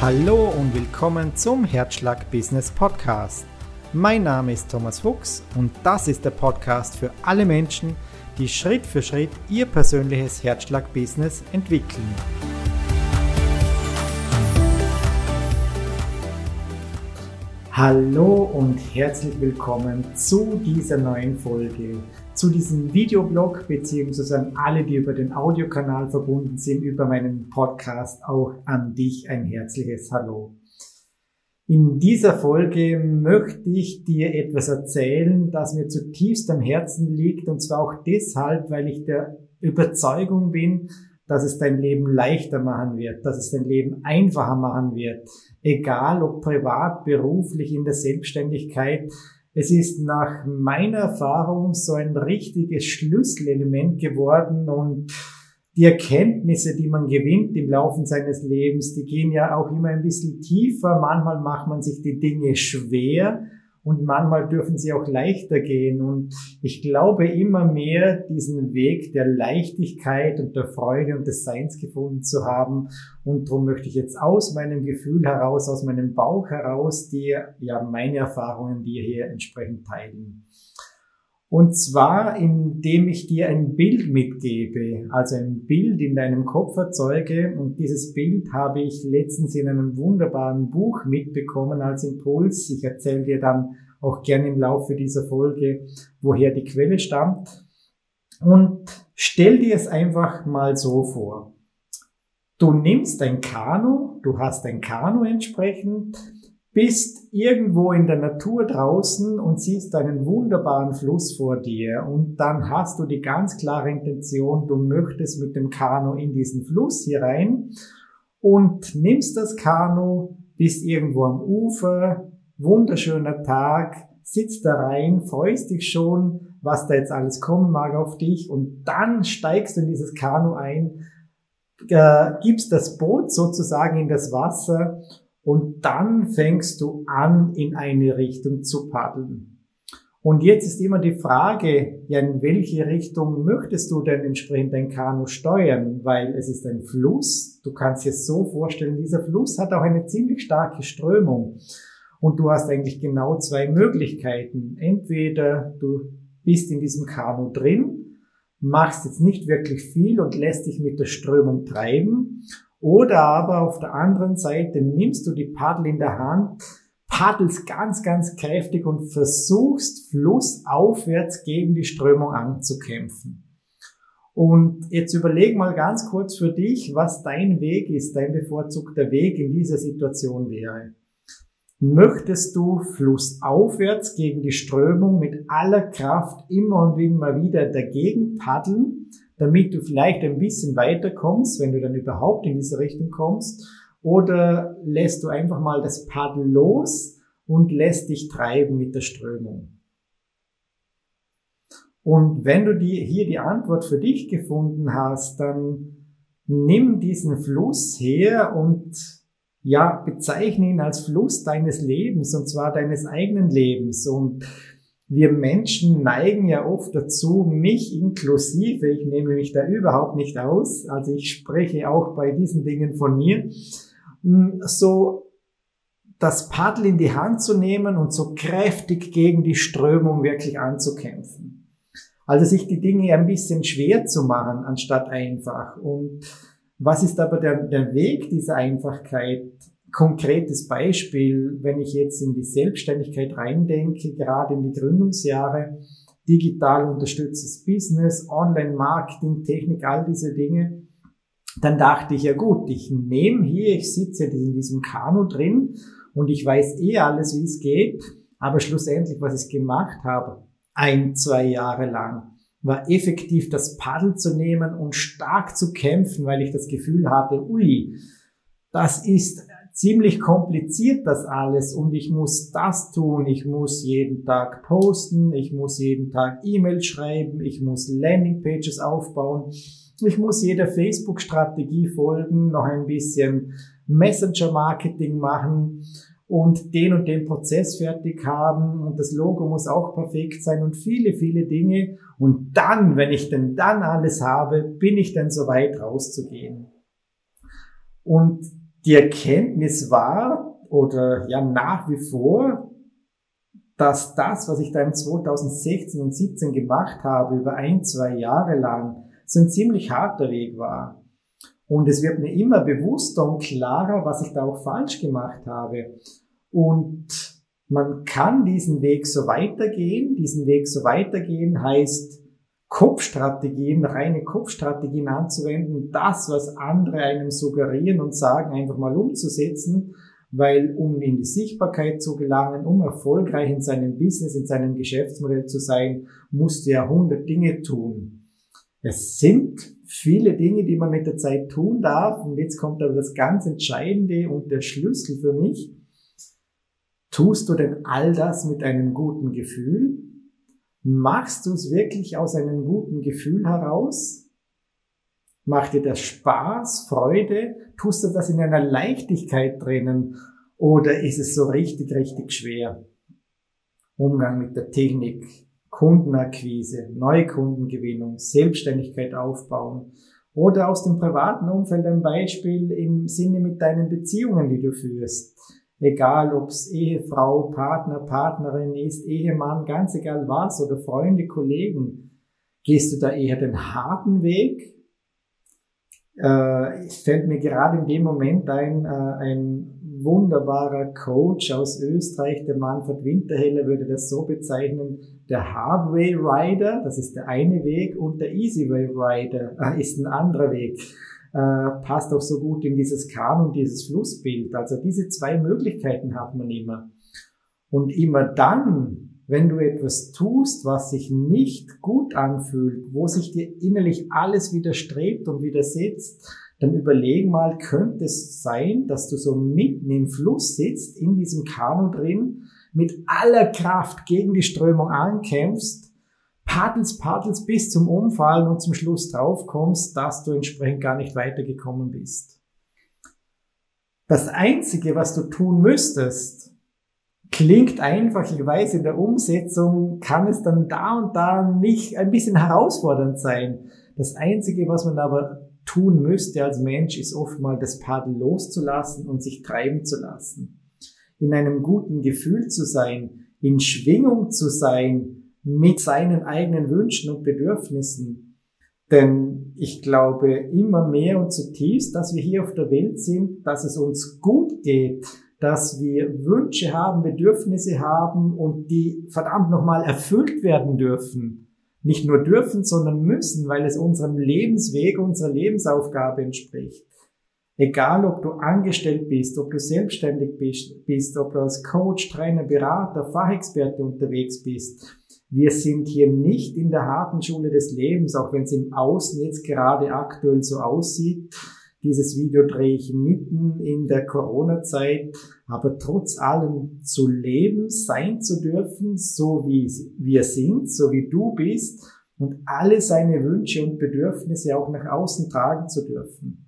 Hallo und willkommen zum Herzschlag Business Podcast. Mein Name ist Thomas Fuchs und das ist der Podcast für alle Menschen, die Schritt für Schritt ihr persönliches Herzschlag Business entwickeln. Hallo und herzlich willkommen zu dieser neuen Folge zu diesem Videoblog, beziehungsweise an alle, die über den Audiokanal verbunden sind, über meinen Podcast, auch an dich ein herzliches Hallo. In dieser Folge möchte ich dir etwas erzählen, das mir zutiefst am Herzen liegt, und zwar auch deshalb, weil ich der Überzeugung bin, dass es dein Leben leichter machen wird, dass es dein Leben einfacher machen wird, egal ob privat, beruflich, in der Selbstständigkeit, es ist nach meiner Erfahrung so ein richtiges Schlüsselelement geworden und die Erkenntnisse, die man gewinnt im Laufe seines Lebens, die gehen ja auch immer ein bisschen tiefer. Manchmal macht man sich die Dinge schwer und manchmal dürfen sie auch leichter gehen. Und ich glaube immer mehr, diesen Weg der Leichtigkeit und der Freude und des Seins gefunden zu haben. Und darum möchte ich jetzt aus meinem Gefühl heraus, aus meinem Bauch heraus, dir ja meine Erfahrungen dir hier entsprechend teilen. Und zwar, indem ich dir ein Bild mitgebe, also ein Bild in deinem Kopf erzeuge. Und dieses Bild habe ich letztens in einem wunderbaren Buch mitbekommen als Impuls. Ich erzähle dir dann auch gerne im Laufe dieser Folge, woher die Quelle stammt. Und stell dir es einfach mal so vor. Du nimmst ein Kanu, du hast ein Kanu entsprechend, bist irgendwo in der Natur draußen und siehst einen wunderbaren Fluss vor dir und dann hast du die ganz klare Intention, du möchtest mit dem Kanu in diesen Fluss hier rein und nimmst das Kanu, bist irgendwo am Ufer, wunderschöner Tag, sitzt da rein, freust dich schon, was da jetzt alles kommen mag auf dich und dann steigst du in dieses Kanu ein, äh, gibst das Boot sozusagen in das Wasser und dann fängst du an, in eine Richtung zu paddeln. Und jetzt ist immer die Frage, ja, in welche Richtung möchtest du denn entsprechend dein Kanu steuern? Weil es ist ein Fluss. Du kannst dir so vorstellen, dieser Fluss hat auch eine ziemlich starke Strömung. Und du hast eigentlich genau zwei Möglichkeiten. Entweder du bist in diesem Kanu drin, machst jetzt nicht wirklich viel und lässt dich mit der Strömung treiben oder aber auf der anderen Seite nimmst du die Paddel in der Hand, paddelst ganz, ganz kräftig und versuchst flussaufwärts gegen die Strömung anzukämpfen. Und jetzt überleg mal ganz kurz für dich, was dein Weg ist, dein bevorzugter Weg in dieser Situation wäre. Möchtest du flussaufwärts gegen die Strömung mit aller Kraft immer und immer wieder dagegen paddeln, damit du vielleicht ein bisschen weiterkommst, wenn du dann überhaupt in diese Richtung kommst, oder lässt du einfach mal das Paddel los und lässt dich treiben mit der Strömung. Und wenn du die, hier die Antwort für dich gefunden hast, dann nimm diesen Fluss her und ja, bezeichne ihn als Fluss deines Lebens und zwar deines eigenen Lebens und wir Menschen neigen ja oft dazu, mich inklusive, ich nehme mich da überhaupt nicht aus, also ich spreche auch bei diesen Dingen von mir, hm, so das Paddel in die Hand zu nehmen und so kräftig gegen die Strömung wirklich anzukämpfen. Also sich die Dinge ein bisschen schwer zu machen, anstatt einfach. Und was ist aber der, der Weg dieser Einfachkeit? Konkretes Beispiel, wenn ich jetzt in die Selbstständigkeit reindenke, gerade in die Gründungsjahre, digital unterstütztes Business, Online-Marketing, Technik, all diese Dinge, dann dachte ich, ja gut, ich nehme hier, ich sitze in diesem Kanu drin und ich weiß eh alles, wie es geht, aber schlussendlich, was ich gemacht habe, ein, zwei Jahre lang, war effektiv das Paddel zu nehmen und stark zu kämpfen, weil ich das Gefühl hatte, ui, das ist ziemlich kompliziert das alles und ich muss das tun, ich muss jeden Tag posten, ich muss jeden Tag E-Mail schreiben, ich muss Landingpages aufbauen, ich muss jeder Facebook-Strategie folgen, noch ein bisschen Messenger-Marketing machen und den und den Prozess fertig haben und das Logo muss auch perfekt sein und viele, viele Dinge. Und dann, wenn ich denn dann alles habe, bin ich dann so weit rauszugehen. Und die Erkenntnis war oder ja nach wie vor, dass das, was ich da im 2016 und 17 gemacht habe, über ein, zwei Jahre lang, so ein ziemlich harter Weg war. Und es wird mir immer bewusster und klarer, was ich da auch falsch gemacht habe. Und man kann diesen Weg so weitergehen. Diesen Weg so weitergehen heißt, Kopfstrategien, reine Kopfstrategien anzuwenden, das, was andere einem suggerieren und sagen, einfach mal umzusetzen, weil um in die Sichtbarkeit zu gelangen, um erfolgreich in seinem Business, in seinem Geschäftsmodell zu sein, musst du ja hundert Dinge tun. Es sind viele Dinge, die man mit der Zeit tun darf. Und jetzt kommt aber das ganz Entscheidende und der Schlüssel für mich. Tust du denn all das mit einem guten Gefühl? Machst du es wirklich aus einem guten Gefühl heraus? Macht dir das Spaß, Freude? Tust du das in einer Leichtigkeit drinnen? Oder ist es so richtig, richtig schwer? Umgang mit der Technik, Kundenakquise, Neukundengewinnung, Selbstständigkeit aufbauen oder aus dem privaten Umfeld ein Beispiel im Sinne mit deinen Beziehungen, die du führst. Egal, ob's Ehefrau, Partner, Partnerin ist, Ehemann, ganz egal was, oder Freunde, Kollegen. Gehst du da eher den harten Weg? Äh, es fällt mir gerade in dem Moment ein, äh, ein wunderbarer Coach aus Österreich, der Manfred Winterheller würde das so bezeichnen, der Hardway Rider, das ist der eine Weg, und der Easyway Rider äh, ist ein anderer Weg. Äh, passt auch so gut in dieses Kahn und dieses Flussbild. Also diese zwei Möglichkeiten hat man immer. Und immer dann, wenn du etwas tust, was sich nicht gut anfühlt, wo sich dir innerlich alles widerstrebt und widersetzt, dann überleg mal, könnte es sein, dass du so mitten im Fluss sitzt, in diesem Kanu drin, mit aller Kraft gegen die Strömung ankämpfst, paddelst, paddelst bis zum Umfallen und zum Schluss draufkommst, dass du entsprechend gar nicht weitergekommen bist. Das Einzige, was du tun müsstest, klingt einfach, ich weiß, in der Umsetzung kann es dann da und da nicht ein bisschen herausfordernd sein. Das Einzige, was man aber tun müsste als Mensch, ist oft mal das Paddel loszulassen und sich treiben zu lassen. In einem guten Gefühl zu sein, in Schwingung zu sein mit seinen eigenen Wünschen und Bedürfnissen. Denn ich glaube immer mehr und zutiefst, dass wir hier auf der Welt sind, dass es uns gut geht, dass wir Wünsche haben, Bedürfnisse haben und die verdammt nochmal erfüllt werden dürfen nicht nur dürfen, sondern müssen, weil es unserem Lebensweg, unserer Lebensaufgabe entspricht. Egal, ob du angestellt bist, ob du selbstständig bist, ob du als Coach, Trainer, Berater, Fachexperte unterwegs bist. Wir sind hier nicht in der harten Schule des Lebens, auch wenn es im Außen jetzt gerade aktuell so aussieht. Dieses Video drehe ich mitten in der Corona-Zeit, aber trotz allem zu leben, sein zu dürfen, so wie wir sind, so wie du bist und alle seine Wünsche und Bedürfnisse auch nach außen tragen zu dürfen.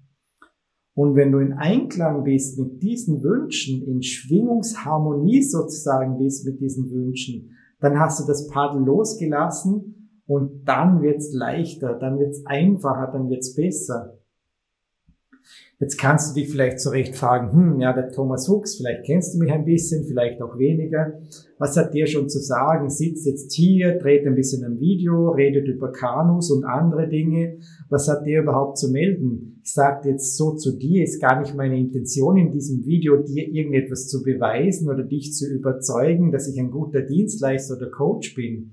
Und wenn du in Einklang bist mit diesen Wünschen, in Schwingungsharmonie sozusagen bist mit diesen Wünschen, dann hast du das Paddel losgelassen und dann wird's leichter, dann wird's einfacher, dann wird's besser. Jetzt kannst du dich vielleicht zurecht fragen, hm, ja, der Thomas Fuchs, vielleicht kennst du mich ein bisschen, vielleicht auch weniger. Was hat der schon zu sagen? Sitzt jetzt hier, dreht ein bisschen ein Video, redet über Kanus und andere Dinge. Was hat der überhaupt zu melden? Ich sage jetzt so zu dir, ist gar nicht meine Intention in diesem Video, dir irgendetwas zu beweisen oder dich zu überzeugen, dass ich ein guter Dienstleister oder Coach bin.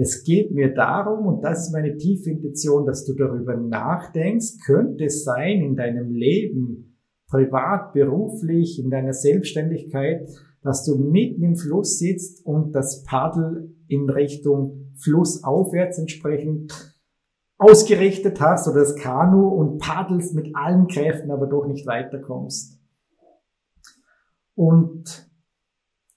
Es geht mir darum, und das ist meine tiefe Intention, dass du darüber nachdenkst, könnte es sein in deinem Leben, privat, beruflich, in deiner Selbstständigkeit, dass du mitten im Fluss sitzt und das Paddel in Richtung Flussaufwärts entsprechend ausgerichtet hast oder das Kanu und paddelst mit allen Kräften, aber doch nicht weiterkommst. Und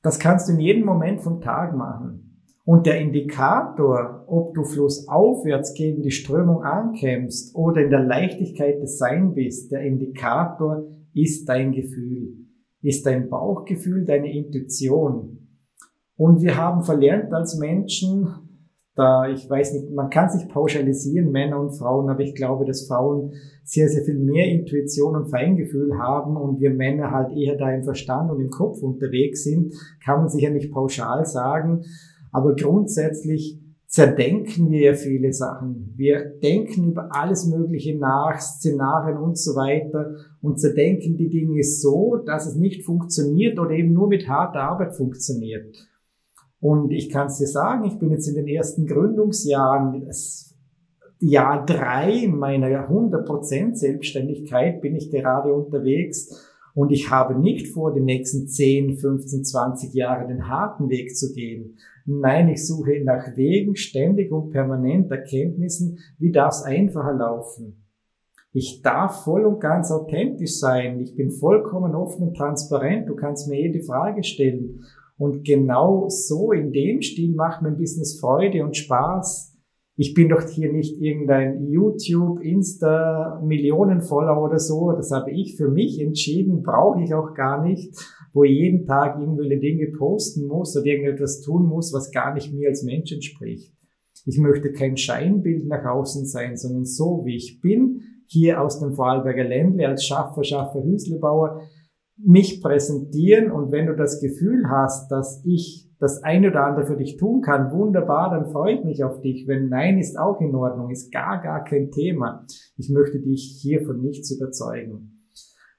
das kannst du in jedem Moment vom Tag machen. Und der Indikator, ob du flussaufwärts gegen die Strömung ankämpfst oder in der Leichtigkeit des Sein bist, der Indikator ist dein Gefühl, ist dein Bauchgefühl, deine Intuition. Und wir haben verlernt als Menschen, da, ich weiß nicht, man kann sich pauschalisieren, Männer und Frauen, aber ich glaube, dass Frauen sehr, sehr viel mehr Intuition und Feingefühl haben und wir Männer halt eher da im Verstand und im Kopf unterwegs sind, kann man sicher nicht pauschal sagen. Aber grundsätzlich zerdenken wir ja viele Sachen. Wir denken über alles Mögliche nach, Szenarien und so weiter und zerdenken die Dinge so, dass es nicht funktioniert oder eben nur mit harter Arbeit funktioniert. Und ich kann es dir sagen, ich bin jetzt in den ersten Gründungsjahren, Jahr drei meiner 100% Selbstständigkeit bin ich gerade unterwegs und ich habe nicht vor, die nächsten 10, 15, 20 Jahre den harten Weg zu gehen. Nein, ich suche nach Wegen ständig und permanent Erkenntnissen, wie darf es einfacher laufen. Ich darf voll und ganz authentisch sein. Ich bin vollkommen offen und transparent. Du kannst mir jede Frage stellen. Und genau so in dem Stil macht mein Business Freude und Spaß. Ich bin doch hier nicht irgendein YouTube, Insta, Millionenvoller oder so. Das habe ich für mich entschieden, brauche ich auch gar nicht, wo ich jeden Tag irgendwelche Dinge posten muss oder irgendetwas tun muss, was gar nicht mir als Mensch entspricht. Ich möchte kein Scheinbild nach außen sein, sondern so wie ich bin, hier aus dem Vorarlberger Ländle als Schaffer, Schaffer, Hüslebauer, mich präsentieren und wenn du das Gefühl hast, dass ich das eine oder andere für dich tun kann, wunderbar, dann freue ich mich auf dich. Wenn nein, ist auch in Ordnung, ist gar, gar kein Thema. Ich möchte dich hier von nichts überzeugen.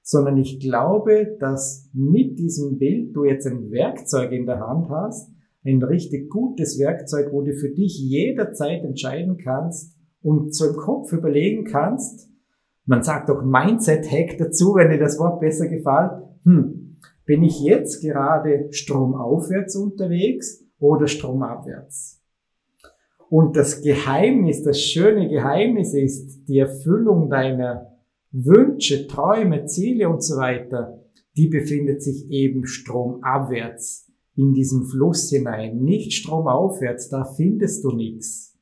Sondern ich glaube, dass mit diesem Bild du jetzt ein Werkzeug in der Hand hast, ein richtig gutes Werkzeug, wo du für dich jederzeit entscheiden kannst und so im Kopf überlegen kannst, man sagt doch Mindset-Hack dazu, wenn dir das Wort besser gefällt, hm, bin ich jetzt gerade stromaufwärts unterwegs oder stromabwärts? Und das Geheimnis, das schöne Geheimnis ist, die Erfüllung deiner Wünsche, Träume, Ziele und so weiter, die befindet sich eben stromabwärts in diesem Fluss hinein, nicht stromaufwärts, da findest du nichts.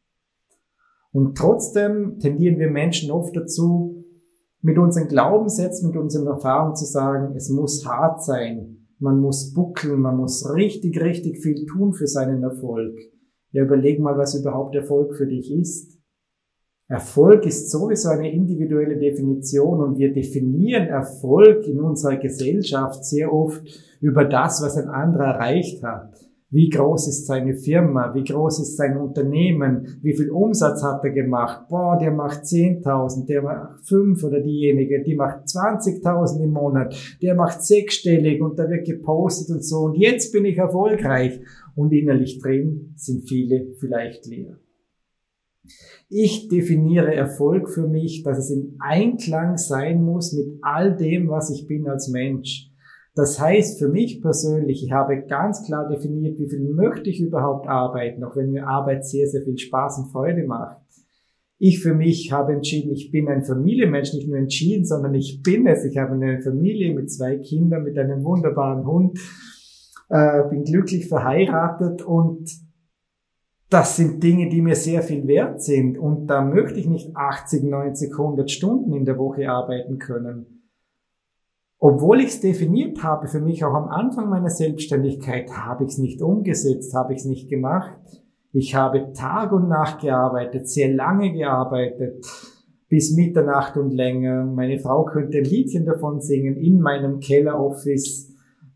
Und trotzdem tendieren wir Menschen oft dazu, mit unseren Glaubenssätzen, mit unseren Erfahrungen zu sagen, es muss hart sein, man muss buckeln, man muss richtig, richtig viel tun für seinen Erfolg. Ja, überleg mal, was überhaupt Erfolg für dich ist. Erfolg ist sowieso eine individuelle Definition und wir definieren Erfolg in unserer Gesellschaft sehr oft über das, was ein anderer erreicht hat. Wie groß ist seine Firma? Wie groß ist sein Unternehmen? Wie viel Umsatz hat er gemacht? Boah, der macht 10.000, der macht 5 oder diejenige, die macht 20.000 im Monat, der macht sechsstellig und da wird gepostet und so und jetzt bin ich erfolgreich und innerlich drin sind viele vielleicht leer. Ich definiere Erfolg für mich, dass es in Einklang sein muss mit all dem, was ich bin als Mensch. Das heißt für mich persönlich, ich habe ganz klar definiert, wie viel möchte ich überhaupt arbeiten, auch wenn mir Arbeit sehr, sehr viel Spaß und Freude macht. Ich für mich habe entschieden, ich bin ein Familienmensch, nicht nur entschieden, sondern ich bin es. Ich habe eine Familie mit zwei Kindern, mit einem wunderbaren Hund, äh, bin glücklich verheiratet und das sind Dinge, die mir sehr viel wert sind. Und da möchte ich nicht 80, 90, 100 Stunden in der Woche arbeiten können obwohl ich es definiert habe, für mich auch am Anfang meiner Selbstständigkeit, habe ich es nicht umgesetzt, habe ich es nicht gemacht. Ich habe Tag und Nacht gearbeitet, sehr lange gearbeitet, bis Mitternacht und länger. Meine Frau könnte ein Liedchen davon singen in meinem Kelleroffice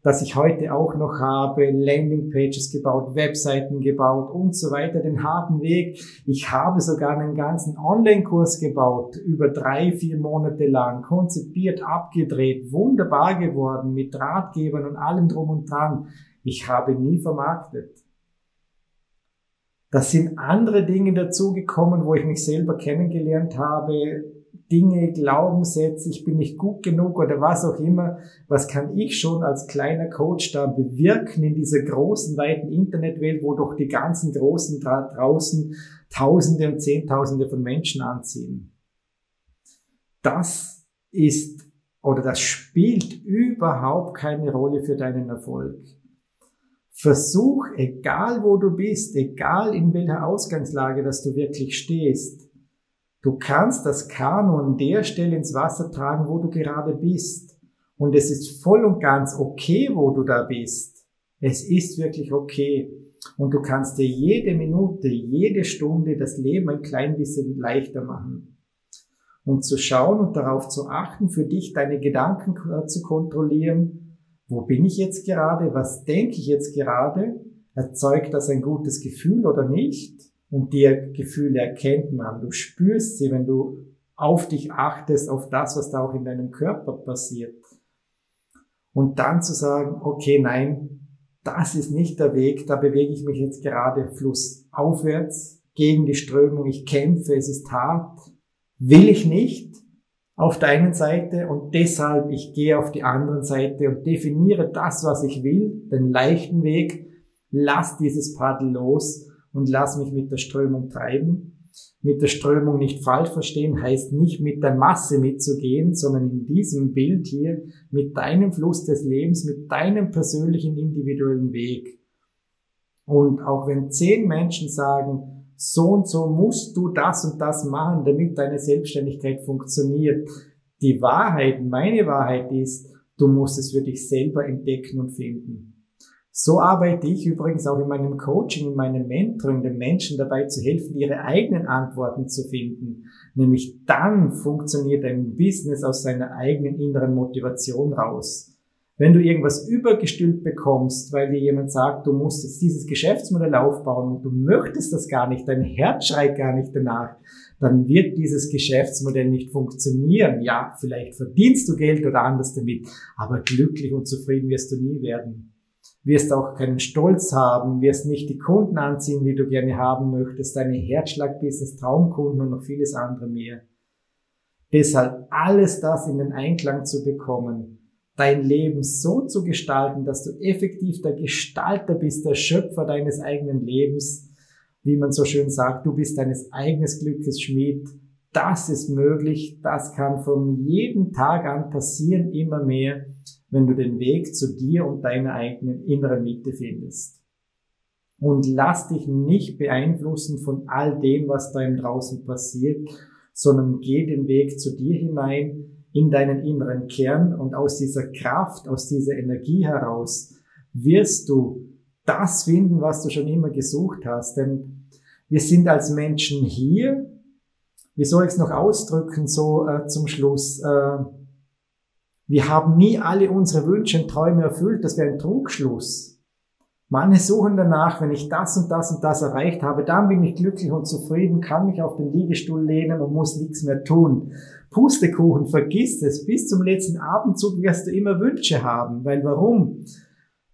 das ich heute auch noch habe, Landingpages gebaut, Webseiten gebaut und so weiter, den harten Weg. Ich habe sogar einen ganzen Online-Kurs gebaut, über drei, vier Monate lang, konzipiert, abgedreht, wunderbar geworden, mit Ratgebern und allem drum und dran. Ich habe nie vermarktet. Das sind andere Dinge dazugekommen, wo ich mich selber kennengelernt habe, Dinge, Glaubenssätze, ich bin nicht gut genug oder was auch immer, was kann ich schon als kleiner Coach da bewirken in dieser großen, weiten Internetwelt, wo doch die ganzen Großen dra draußen Tausende und Zehntausende von Menschen anziehen. Das ist oder das spielt überhaupt keine Rolle für deinen Erfolg. Versuch, egal wo du bist, egal in welcher Ausgangslage, dass du wirklich stehst, Du kannst das Kanu an der Stelle ins Wasser tragen, wo du gerade bist. Und es ist voll und ganz okay, wo du da bist. Es ist wirklich okay. und du kannst dir jede Minute, jede Stunde das Leben ein klein bisschen leichter machen. Und zu schauen und darauf zu achten, für dich deine Gedanken zu kontrollieren. Wo bin ich jetzt gerade? Was denke ich jetzt gerade? Erzeugt das ein gutes Gefühl oder nicht? Und die Gefühle erkennt man. Du spürst sie, wenn du auf dich achtest, auf das, was da auch in deinem Körper passiert. Und dann zu sagen, okay, nein, das ist nicht der Weg, da bewege ich mich jetzt gerade flussaufwärts gegen die Strömung, ich kämpfe, es ist hart, will ich nicht auf der einen Seite und deshalb ich gehe auf die andere Seite und definiere das, was ich will, den leichten Weg, lass dieses Paddel los und lass mich mit der Strömung treiben mit der Strömung nicht falsch verstehen, heißt nicht mit der Masse mitzugehen, sondern in diesem Bild hier mit deinem Fluss des Lebens, mit deinem persönlichen individuellen Weg. Und auch wenn zehn Menschen sagen, so und so musst du das und das machen, damit deine Selbstständigkeit funktioniert. Die Wahrheit, meine Wahrheit ist, du musst es für dich selber entdecken und finden. So arbeite ich übrigens auch in meinem Coaching, in meinem Mentoring, den Menschen dabei zu helfen, ihre eigenen Antworten zu finden. Nämlich dann funktioniert ein Business aus seiner eigenen inneren Motivation raus. Wenn du irgendwas übergestülpt bekommst, weil dir jemand sagt, du musst jetzt dieses Geschäftsmodell aufbauen und du möchtest das gar nicht, dein Herz schreit gar nicht danach, dann wird dieses Geschäftsmodell nicht funktionieren. Ja, vielleicht verdienst du Geld oder anders damit, aber glücklich und zufrieden wirst du nie werden wirst auch keinen Stolz haben, wirst nicht die Kunden anziehen, die du gerne haben möchtest, deine Herzschlagbusiness, Traumkunden und noch vieles andere mehr. Deshalb alles das in den Einklang zu bekommen, dein Leben so zu gestalten, dass du effektiv der Gestalter bist, der Schöpfer deines eigenen Lebens, wie man so schön sagt, du bist deines eigenen Glückes Schmied. Das ist möglich, das kann von jedem Tag an passieren, immer mehr wenn du den Weg zu dir und deiner eigenen inneren Mitte findest. Und lass dich nicht beeinflussen von all dem, was da im Draußen passiert, sondern geh den Weg zu dir hinein, in deinen inneren Kern und aus dieser Kraft, aus dieser Energie heraus wirst du das finden, was du schon immer gesucht hast. Denn wir sind als Menschen hier, wie soll ich es noch ausdrücken, so äh, zum Schluss, äh, wir haben nie alle unsere Wünsche und Träume erfüllt. Das wäre ein Trugschluss. Manche suchen danach, wenn ich das und das und das erreicht habe, dann bin ich glücklich und zufrieden, kann mich auf den Liegestuhl lehnen und muss nichts mehr tun. Pustekuchen, vergiss es. Bis zum letzten Abendzug wirst du immer Wünsche haben. Weil warum?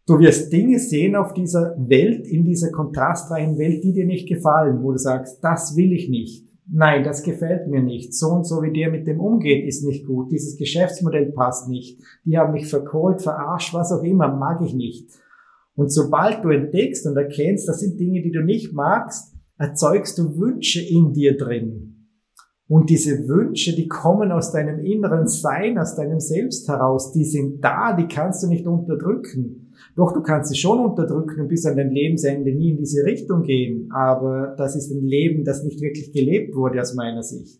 Du wirst Dinge sehen auf dieser Welt, in dieser kontrastreichen Welt, die dir nicht gefallen, wo du sagst, das will ich nicht nein, das gefällt mir nicht. So und so wie der mit dem umgeht, ist nicht gut. Dieses Geschäftsmodell passt nicht. Die haben mich verkohlt, verarscht, was auch immer, mag ich nicht. Und sobald du entdeckst und erkennst, das sind Dinge, die du nicht magst, erzeugst du Wünsche in dir drin. Und diese Wünsche, die kommen aus deinem inneren Sein, aus deinem Selbst heraus. Die sind da, die kannst du nicht unterdrücken. Doch du kannst sie schon unterdrücken und bis an dein Lebensende nie in diese Richtung gehen. Aber das ist ein Leben, das nicht wirklich gelebt wurde aus meiner Sicht.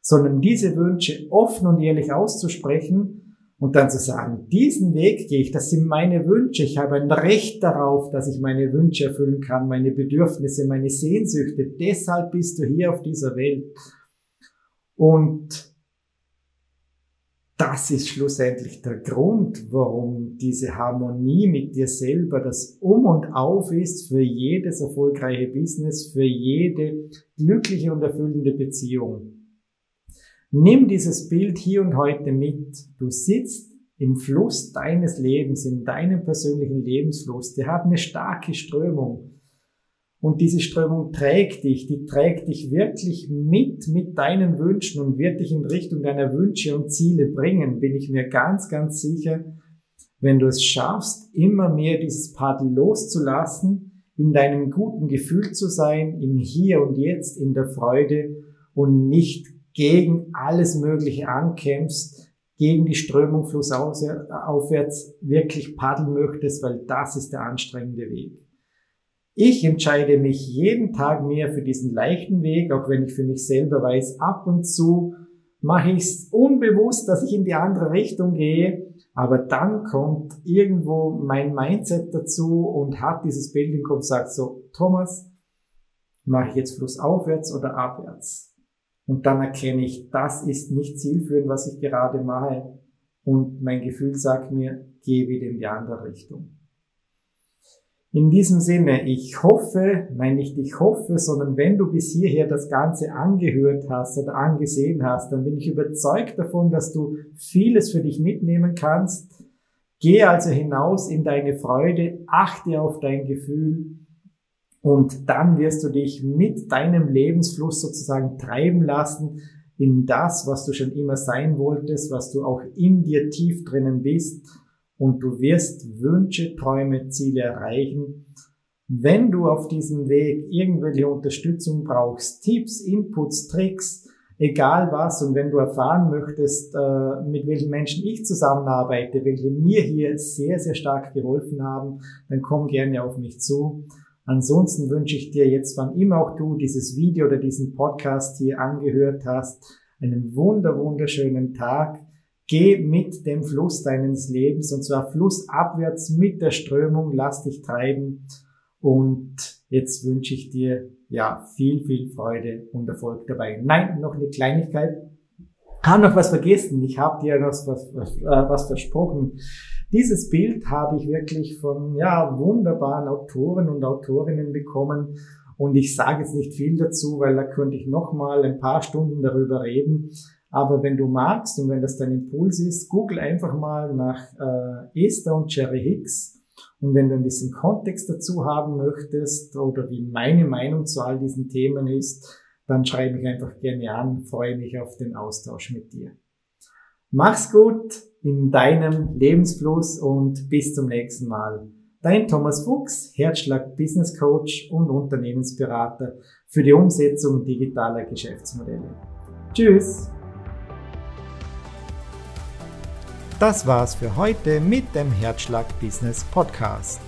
Sondern diese Wünsche offen und ehrlich auszusprechen und dann zu sagen, diesen Weg gehe ich, das sind meine Wünsche, ich habe ein Recht darauf, dass ich meine Wünsche erfüllen kann, meine Bedürfnisse, meine Sehnsüchte. Deshalb bist du hier auf dieser Welt. Und das ist schlussendlich der Grund, warum diese Harmonie mit dir selber das Um und Auf ist für jedes erfolgreiche Business, für jede glückliche und erfüllende Beziehung. Nimm dieses Bild hier und heute mit. Du sitzt im Fluss deines Lebens, in deinem persönlichen Lebensfluss. Der hat eine starke Strömung. Und diese Strömung trägt dich, die trägt dich wirklich mit, mit deinen Wünschen und wird dich in Richtung deiner Wünsche und Ziele bringen, bin ich mir ganz, ganz sicher. Wenn du es schaffst, immer mehr dieses Paddel loszulassen, in deinem guten Gefühl zu sein, im Hier und Jetzt, in der Freude und nicht gegen alles Mögliche ankämpfst, gegen die Strömung flussaufwärts wirklich paddeln möchtest, weil das ist der anstrengende Weg. Ich entscheide mich jeden Tag mehr für diesen leichten Weg, auch wenn ich für mich selber weiß, ab und zu mache ich es unbewusst, dass ich in die andere Richtung gehe, aber dann kommt irgendwo mein Mindset dazu und hat dieses Bild im Kopf, sagt so, Thomas, mache ich jetzt flussaufwärts oder abwärts? Und dann erkenne ich, das ist nicht zielführend, was ich gerade mache. Und mein Gefühl sagt mir, geh wieder in die andere Richtung. In diesem Sinne, ich hoffe, nein, nicht ich hoffe, sondern wenn du bis hierher das Ganze angehört hast oder angesehen hast, dann bin ich überzeugt davon, dass du vieles für dich mitnehmen kannst. Geh also hinaus in deine Freude, achte auf dein Gefühl und dann wirst du dich mit deinem Lebensfluss sozusagen treiben lassen in das, was du schon immer sein wolltest, was du auch in dir tief drinnen bist und du wirst Wünsche, Träume, Ziele erreichen. Wenn du auf diesem Weg irgendwelche Unterstützung brauchst, Tipps, Inputs, Tricks, egal was, und wenn du erfahren möchtest, äh, mit welchen Menschen ich zusammenarbeite, welche mir hier sehr, sehr stark geholfen haben, dann komm gerne auf mich zu. Ansonsten wünsche ich dir jetzt, wann immer auch du dieses Video oder diesen Podcast hier angehört hast, einen wunder, wunderschönen Tag. Geh mit dem Fluss deines Lebens und zwar flussabwärts mit der Strömung, lass dich treiben und jetzt wünsche ich dir ja viel, viel Freude und Erfolg dabei. Nein, noch eine Kleinigkeit. Habe noch was vergessen. Ich habe dir noch was, was, äh, was versprochen. Dieses Bild habe ich wirklich von ja wunderbaren Autoren und Autorinnen bekommen und ich sage jetzt nicht viel dazu, weil da könnte ich noch mal ein paar Stunden darüber reden. Aber wenn du magst und wenn das dein Impuls ist, google einfach mal nach äh, Esther und Jerry Hicks. Und wenn du ein bisschen Kontext dazu haben möchtest oder wie meine Meinung zu all diesen Themen ist, dann schreibe ich einfach gerne an, freue mich auf den Austausch mit dir. Mach's gut in deinem Lebensfluss und bis zum nächsten Mal. Dein Thomas Fuchs, Herzschlag Business Coach und Unternehmensberater für die Umsetzung digitaler Geschäftsmodelle. Tschüss! Das war's für heute mit dem Herzschlag Business Podcast.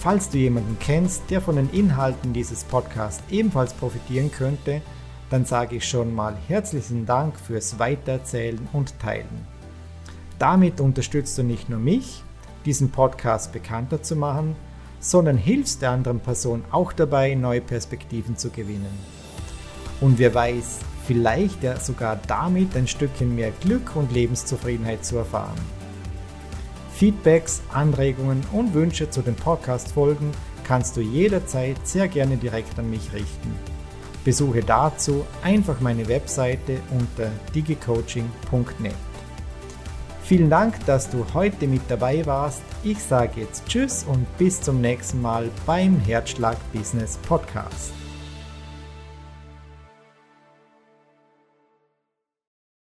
Falls du jemanden kennst, der von den Inhalten dieses Podcasts ebenfalls profitieren könnte, dann sage ich schon mal herzlichen Dank fürs Weitererzählen und Teilen. Damit unterstützt du nicht nur mich, diesen Podcast bekannter zu machen, sondern hilfst der anderen Person auch dabei, neue Perspektiven zu gewinnen. Und wer weiß, vielleicht ja sogar damit ein Stückchen mehr Glück und Lebenszufriedenheit zu erfahren. Feedbacks, Anregungen und Wünsche zu den Podcast-Folgen kannst du jederzeit sehr gerne direkt an mich richten. Besuche dazu einfach meine Webseite unter digicoaching.net. Vielen Dank, dass du heute mit dabei warst. Ich sage jetzt Tschüss und bis zum nächsten Mal beim Herzschlag Business Podcast.